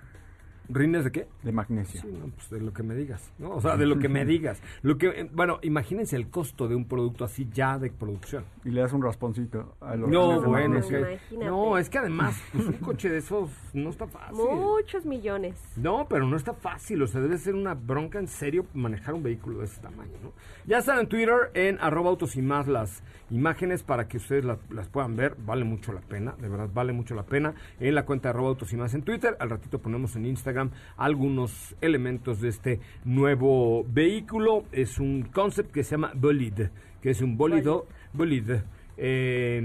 Speaker 2: ¿Rines de qué?
Speaker 7: De magnesio.
Speaker 2: Sí, no, pues de lo que me digas, ¿no? O sea, de lo que me [laughs] digas. Lo que, bueno, imagínense el costo de un producto así ya de producción.
Speaker 7: Y le das un rasponcito a los
Speaker 2: No, bueno, es que, no, es que además, pues un coche de esos no está fácil.
Speaker 8: Muchos millones.
Speaker 2: No, pero no está fácil, o sea, debe ser una bronca en serio manejar un vehículo de ese tamaño, ¿no? Ya están en Twitter, en arroba autos y más las imágenes para que ustedes las, las puedan ver, vale mucho la pena, de verdad vale mucho la pena, en la cuenta de arroba autos y más en Twitter, al ratito ponemos en Instagram algunos elementos de este nuevo vehículo, es un concept que se llama Bolid, que es un bólido, bolid. Eh,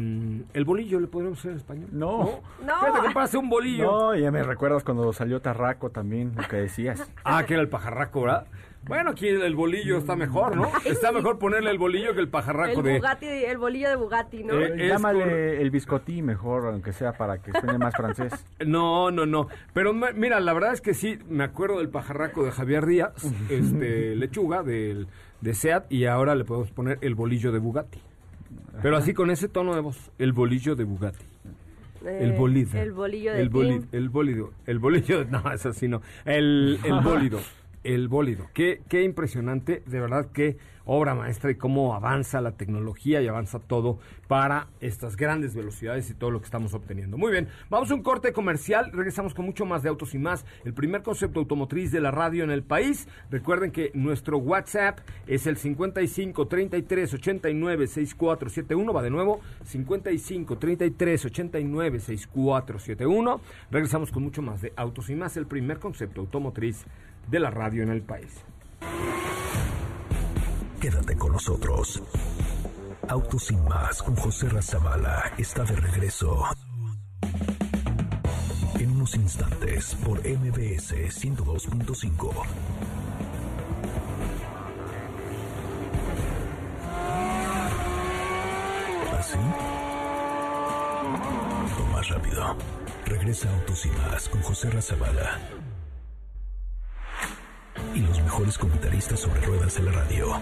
Speaker 2: el bolillo le podríamos hacer en español.
Speaker 7: No.
Speaker 8: No.
Speaker 2: Fíjate que un bolillo.
Speaker 7: No, ya me recuerdas cuando salió Tarraco también, lo que decías.
Speaker 2: Ah, que era el pajarraco, ¿verdad? Bueno, aquí el, bolillo está mejor, ¿no? Está mejor ponerle el bolillo que el pajarraco
Speaker 8: El
Speaker 2: de...
Speaker 8: Bugatti, el bolillo de Bugatti, ¿no?
Speaker 2: Eh, es
Speaker 7: Llámale
Speaker 2: cor-
Speaker 7: el biscotí mejor, aunque sea para que suene más francés. [laughs]
Speaker 2: No, no, no. Pero mira, la verdad es que sí, me acuerdo del pajarraco de Javier Díaz, este, lechuga del, de SEAT, y ahora le podemos poner el bolillo de Bugatti. Pero así con ese tono de voz, el bolillo de Bugatti. El
Speaker 8: Eh,
Speaker 2: bolido.
Speaker 8: El bolillo de
Speaker 2: el bolido, el bólido. El bolillo, [laughs] no, eso sí no. El, el [laughs] bólido. El bólido. Qué, qué impresionante, de verdad, qué obra maestra y cómo avanza la tecnología y avanza todo para estas grandes velocidades y todo lo que estamos obteniendo. Muy bien, vamos a un corte comercial, regresamos con mucho más de autos y más, el primer concepto automotriz de la radio en el país. Recuerden que nuestro WhatsApp es el 55 33 89 6471, va de nuevo, 55 33 89 6471. Regresamos con mucho más de autos y más, el primer concepto automotriz de la radio en el país.
Speaker 1: Quédate con nosotros. Autos sin más con José Razabala está de regreso. En unos instantes por MBS 102.5. ¿Así? O más rápido. Regresa Autos y más con José Razabala. Y los mejores comentaristas sobre ruedas de la radio.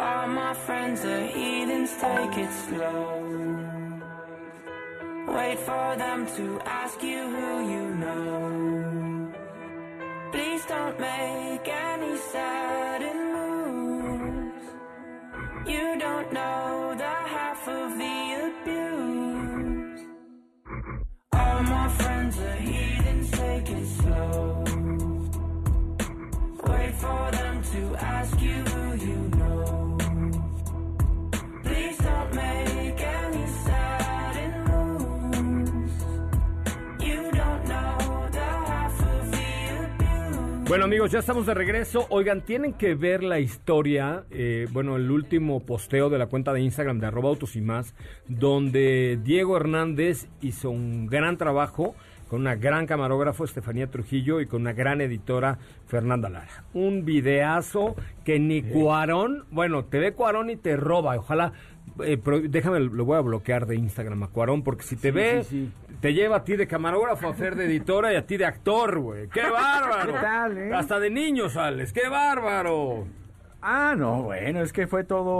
Speaker 9: All my friends are heathens, take it slow. Wait for them to ask you who you know. Please don't make any sudden moves. You don't know the half of the abuse. My friends are heathens, take it slow. Wait for them to ask you who you know. Please don't make any sudden
Speaker 2: Bueno amigos, ya estamos de regreso. Oigan, tienen que ver la historia, eh, bueno, el último posteo de la cuenta de Instagram de arroba autos y más, donde Diego Hernández hizo un gran trabajo con una gran camarógrafo, Estefanía Trujillo, y con una gran editora, Fernanda Lara. Un videazo que ni Cuarón, bueno, te ve Cuarón y te roba. Ojalá, eh, pero déjame, lo voy a bloquear de Instagram a Cuarón, porque si te
Speaker 7: Sí,
Speaker 2: ve,
Speaker 7: sí,
Speaker 2: te lleva a ti de camarógrafo, a Fer de editora y a ti de actor, güey. ¡Qué [laughs] bárbaro!
Speaker 7: ¿Qué tal, eh?
Speaker 2: Hasta de niño sales, ¡qué bárbaro!
Speaker 7: Ah, no, bueno, es que fue todo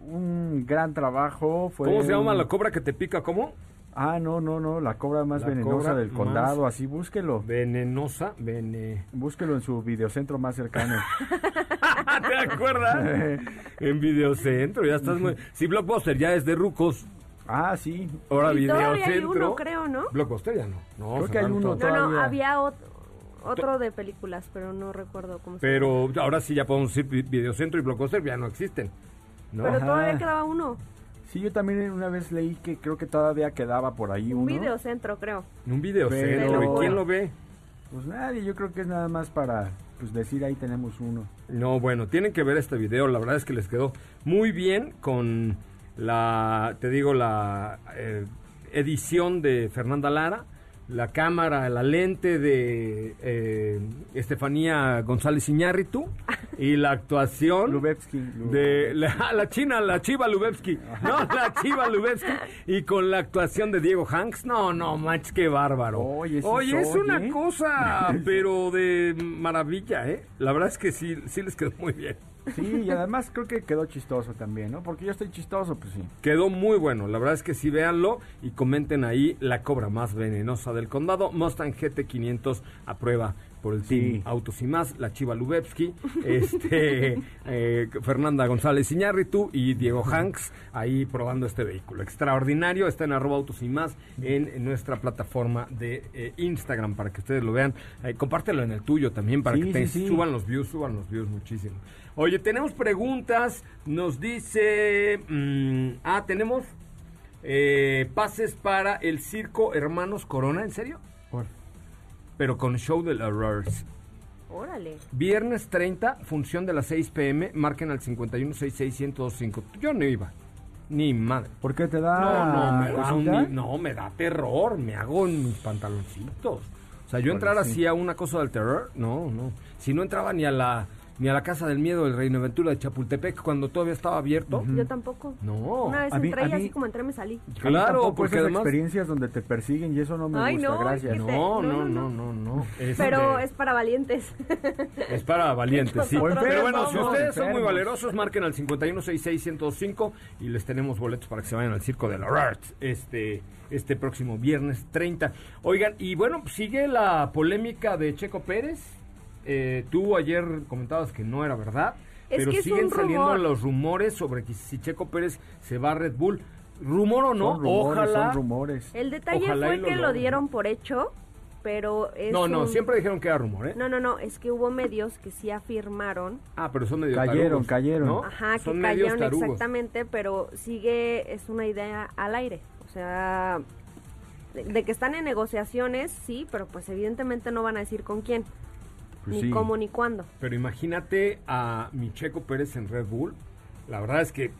Speaker 7: un gran trabajo. Fue
Speaker 2: ¿Cómo se llama
Speaker 7: un-
Speaker 2: la cobra que te pica? ¿Cómo?
Speaker 7: Ah, no, no, no, la cobra más
Speaker 2: La
Speaker 7: venenosa
Speaker 2: cobra
Speaker 7: del condado, así búsquelo.
Speaker 2: Venenosa, vene...
Speaker 7: Búsquelo en su videocentro más cercano. [laughs]
Speaker 2: ¿Te acuerdas? [laughs] en Videocentro, ya estás muy... Si Blockbuster ya es de rucos,
Speaker 7: ah, sí.
Speaker 2: ahora
Speaker 8: Y todavía hay
Speaker 2: Videocentro...
Speaker 8: uno, creo, ¿no?
Speaker 2: Blockbuster ya no. no
Speaker 7: Creo que hay uno
Speaker 2: todo.
Speaker 8: No, no, había ot- otro de películas, pero no recuerdo cómo se
Speaker 2: Pero ahora sí ya podemos decir Vi- Videocentro y Blockbuster ya no existen. ¿no?
Speaker 8: Pero
Speaker 7: Ajá.
Speaker 8: todavía quedaba uno.
Speaker 7: Sí, yo también una vez leí que creo que todavía quedaba por ahí
Speaker 8: Un
Speaker 7: uno.
Speaker 8: videocentro, creo.
Speaker 2: Un Videocentro,
Speaker 7: Pero-
Speaker 2: ¿y quién lo ve?
Speaker 7: Pues nadie, yo creo que es nada más para pues decir ahí tenemos uno.
Speaker 2: No, bueno, tienen que ver este video. La verdad es que les quedó muy bien con la, te digo, la eh, edición de Fernanda Lara, la cámara, la lente de eh, Estefanía González Iñárritu y la actuación
Speaker 7: Lubevsky.
Speaker 2: De la, [laughs] la china, la chiva Lubevsky. No, la chiva Lubevsky. Y con la actuación de Diego Hanks. No, no, manches, qué bárbaro.
Speaker 7: Oye,
Speaker 2: es una
Speaker 7: ¿eh?
Speaker 2: cosa, [laughs] pero de maravilla, ¿eh? La verdad es que sí, sí les quedó muy bien.
Speaker 7: Sí, y además creo que quedó chistoso también, ¿no? Porque yo estoy chistoso, pues sí.
Speaker 2: Quedó muy bueno. La verdad es que sí, véanlo y comenten ahí la cobra más venenosa del condado. Mustang GT500 a prueba por el
Speaker 7: Sí.
Speaker 2: Team Autos y Más, la Chiva Lubevsky, [laughs] este, eh, Fernanda González Iñárritu y Diego Hanks ahí probando este vehículo. Extraordinario, está en arroba Autos y Más en, en nuestra plataforma de eh, Instagram para que ustedes lo vean. Eh, compártelo en el tuyo también para
Speaker 7: Sí,
Speaker 2: que te
Speaker 7: sí,
Speaker 2: suban los views, suban los views muchísimo. Oye, tenemos preguntas, nos dice... mm, ah, tenemos pases para el circo Hermanos Corona, ¿en serio? Pero con show de la Rars.
Speaker 8: Órale.
Speaker 2: Viernes 30, función de las 6 pm, marquen al 51661025. Yo no iba, ni madre.
Speaker 7: ¿Por qué te da
Speaker 2: No, no, me da, un- no, me da terror, me hago en mis pantaloncitos. O sea, yo entrar
Speaker 7: sí.
Speaker 2: así a una cosa del terror, no, no. Si no entraba ni a la ni a la casa del miedo del Reino Aventura de Chapultepec cuando todavía estaba abierto.
Speaker 8: Yo tampoco.
Speaker 2: No.
Speaker 8: Una vez
Speaker 7: A mí-
Speaker 8: entré y
Speaker 7: mí-
Speaker 8: así como entré me salí.
Speaker 2: Claro,
Speaker 7: tampoco
Speaker 2: porque
Speaker 7: esas
Speaker 2: además
Speaker 7: experiencias donde te persiguen y eso no me
Speaker 8: Ay,
Speaker 7: gusta,
Speaker 8: no,
Speaker 7: gracias.
Speaker 8: es que-
Speaker 2: no, no,
Speaker 8: No,
Speaker 2: no,
Speaker 8: no,
Speaker 2: no, no. Es
Speaker 8: Pero
Speaker 2: de-
Speaker 8: es para valientes.
Speaker 2: Es para valientes, sí.
Speaker 7: Enfermos,
Speaker 2: Pero bueno, si ustedes son muy
Speaker 7: Enfermos.
Speaker 2: valerosos, marquen al 51661025 y les tenemos boletos para que se vayan al Circo de la Arts este, este próximo viernes 30. Oigan, y bueno, sigue la polémica de Checo Pérez. Eh, tú ayer comentabas que no era verdad,
Speaker 8: Es
Speaker 2: pero
Speaker 8: que es
Speaker 2: siguen
Speaker 8: un
Speaker 2: saliendo
Speaker 8: rumor.
Speaker 2: los rumores sobre que si Checo Pérez se va a Red Bull. Rumor o no,
Speaker 7: son rumores,
Speaker 2: ojalá.
Speaker 7: son rumores.
Speaker 8: El detalle
Speaker 2: Ojalá
Speaker 8: fue
Speaker 2: lo
Speaker 8: que lo dieron por hecho, pero es
Speaker 2: No, no,
Speaker 8: un-
Speaker 2: siempre dijeron que era rumor, ¿eh?
Speaker 8: No, no, no, es que hubo medios que sí afirmaron,
Speaker 2: Ah, pero son medio
Speaker 7: Cayeron,
Speaker 2: tarugos,
Speaker 7: cayeron.
Speaker 2: ¿no?
Speaker 8: ajá, que
Speaker 2: Son medios
Speaker 8: cayeron
Speaker 2: tarugos.
Speaker 8: exactamente, pero sigue, es una idea al aire. O sea, de, de que están en negociaciones, sí, pero pues evidentemente no van a decir con quién,
Speaker 7: Pues
Speaker 8: ni
Speaker 7: sí.
Speaker 8: cómo, ni cuándo.
Speaker 2: Pero imagínate a mi Checo Pérez en Red Bull. La verdad es que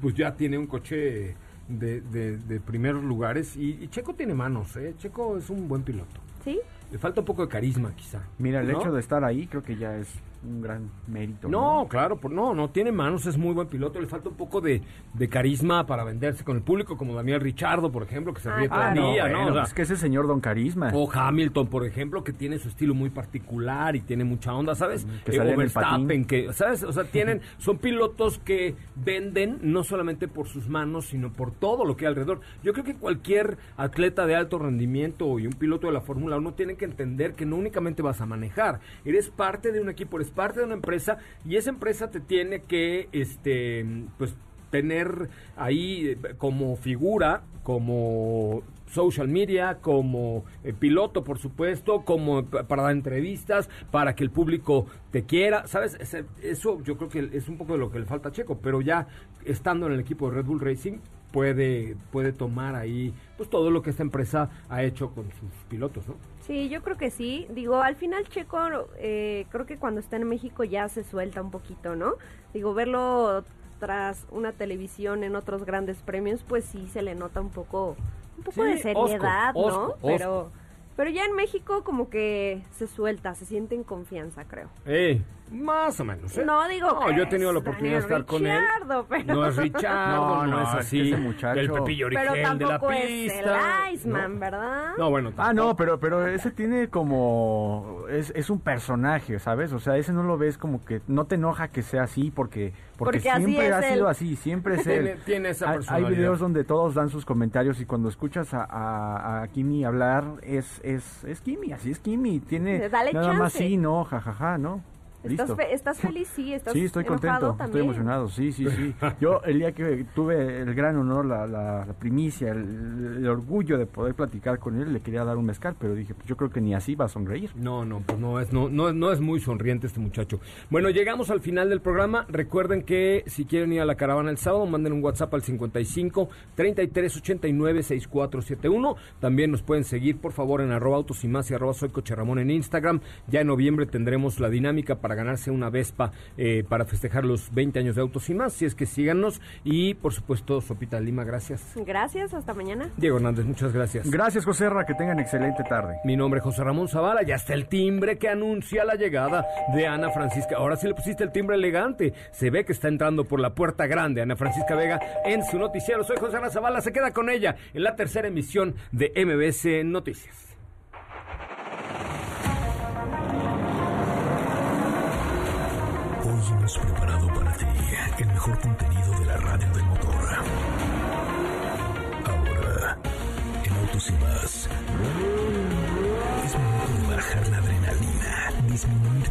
Speaker 2: pues ya tiene un coche de, de, de primeros lugares y, y Checo tiene manos, ¿eh? Checo es un buen piloto.
Speaker 8: ¿Sí?
Speaker 2: Le falta un poco de carisma quizá.
Speaker 7: Mira, el
Speaker 2: ¿no?
Speaker 7: hecho de estar ahí creo que ya es un gran mérito.
Speaker 2: No, claro, por- no, no tiene manos, es muy buen piloto, le falta un poco de, de carisma para venderse con el público, como Daniel Richardo, por ejemplo, que se
Speaker 8: Ah,
Speaker 2: ríe todo
Speaker 7: Ah,
Speaker 2: el
Speaker 7: no,
Speaker 2: día,
Speaker 7: bueno,
Speaker 2: ¿no? O sea,
Speaker 7: es que ese señor Don Carisma.
Speaker 2: O Hamilton, por ejemplo, que tiene su estilo muy particular y tiene mucha onda, ¿sabes?
Speaker 7: Que
Speaker 2: Eh, o Verstappen,
Speaker 7: patín.
Speaker 2: que, ¿sabes? O sea, tienen, [laughs] son pilotos que venden no solamente por sus manos, sino por todo lo que hay alrededor. Yo creo que cualquier atleta de alto rendimiento y un piloto de la Fórmula 1 tienen que entender que no únicamente vas a manejar, eres parte de un equipo, eres parte de una empresa y esa empresa te tiene que, este, pues, tener ahí eh, como figura, como social media, como eh, piloto, por supuesto, como para dar entrevistas, para que el público te quiera, ¿sabes? Eso yo creo que es un poco de lo que le falta a Checo, pero ya estando en el equipo de Red Bull Racing puede puede tomar ahí pues todo lo que esta empresa ha hecho con sus pilotos, ¿no?
Speaker 8: Sí, yo creo que sí. Digo, al final Checo, eh, creo que cuando está en México ya se suelta un poquito, ¿no? Digo, verlo tras una televisión en otros grandes premios, pues sí se le nota un poco, un poco
Speaker 2: Sí,
Speaker 8: de seriedad,
Speaker 2: osco,
Speaker 8: ¿no?
Speaker 2: osco,
Speaker 8: Pero, pero ya en México como que se suelta, se siente en confianza, creo.
Speaker 2: Eh, Más o menos, ¿eh?
Speaker 8: No, digo,
Speaker 2: No, yo he tenido la oportunidad de estar con él.
Speaker 8: Pero-
Speaker 2: No es Richardo, [laughs] no,
Speaker 7: No, no,
Speaker 2: es
Speaker 7: es que
Speaker 2: así.
Speaker 7: ese muchacho-
Speaker 2: El Pepillo
Speaker 8: Pero
Speaker 2: Origel de la
Speaker 8: tampoco es
Speaker 2: pista.
Speaker 8: el Iceman, ¿verdad?
Speaker 2: No, bueno,
Speaker 7: Ah, no,
Speaker 2: tampoco.
Speaker 7: pero, pero ese tiene como... Es, es un personaje, ¿sabes? O sea, ese no lo ves como que... No te enoja que sea así porque... Porque,
Speaker 8: Porque
Speaker 7: siempre
Speaker 8: es
Speaker 7: ha
Speaker 8: él.
Speaker 7: sido así, siempre [laughs] es él.
Speaker 2: Tiene- tiene esa
Speaker 7: Hay- Hay
Speaker 2: personalidad.
Speaker 7: videos donde todos dan sus comentarios y cuando escuchas a, a, a Kimi hablar es, es, es Kimi, así es Kimi. Tiene
Speaker 8: Dale
Speaker 7: nada más
Speaker 8: chance.
Speaker 7: sí, no, jajaja, ¿no?
Speaker 8: ¿Estás,
Speaker 7: Listo.
Speaker 8: fe- estás feliz? Sí, estás
Speaker 7: Sí, estoy contento, estoy emocionado, sí, sí, sí. Yo el día que tuve el gran honor, la, la- la primicia, el, el orgullo de poder platicar con él, le quería dar un mezcal, pero dije, pues yo creo que ni así va a sonreír.
Speaker 2: No, no, pues no es, no, no, es- no es muy sonriente este muchacho. Bueno, llegamos al final del programa. Recuerden que si quieren ir a la caravana el sábado, manden un WhatsApp al 55 33 89 6471. También nos pueden seguir, por favor, en arroba autos y más y arroba soy Coche Ramón en Instagram. Ya en noviembre tendremos la dinámica para ganarse una Vespa eh, para festejar los 20 años de autos y más. Si es que síganos. Y, por supuesto, Sopita Lima, gracias.
Speaker 8: Gracias, hasta mañana.
Speaker 2: Diego Hernández, muchas gracias.
Speaker 7: Gracias, José Ra, que tengan excelente tarde.
Speaker 2: Mi nombre es José Ramón Zavala y hasta el timbre que anuncia la llegada de Ana Francisca. Ahora sí le pusiste el timbre elegante. Se ve que está entrando por la puerta grande Ana Francisca Vega en su noticiero. Soy José Ramón Zavala. Se queda con ella en la tercera emisión de MBC Noticias.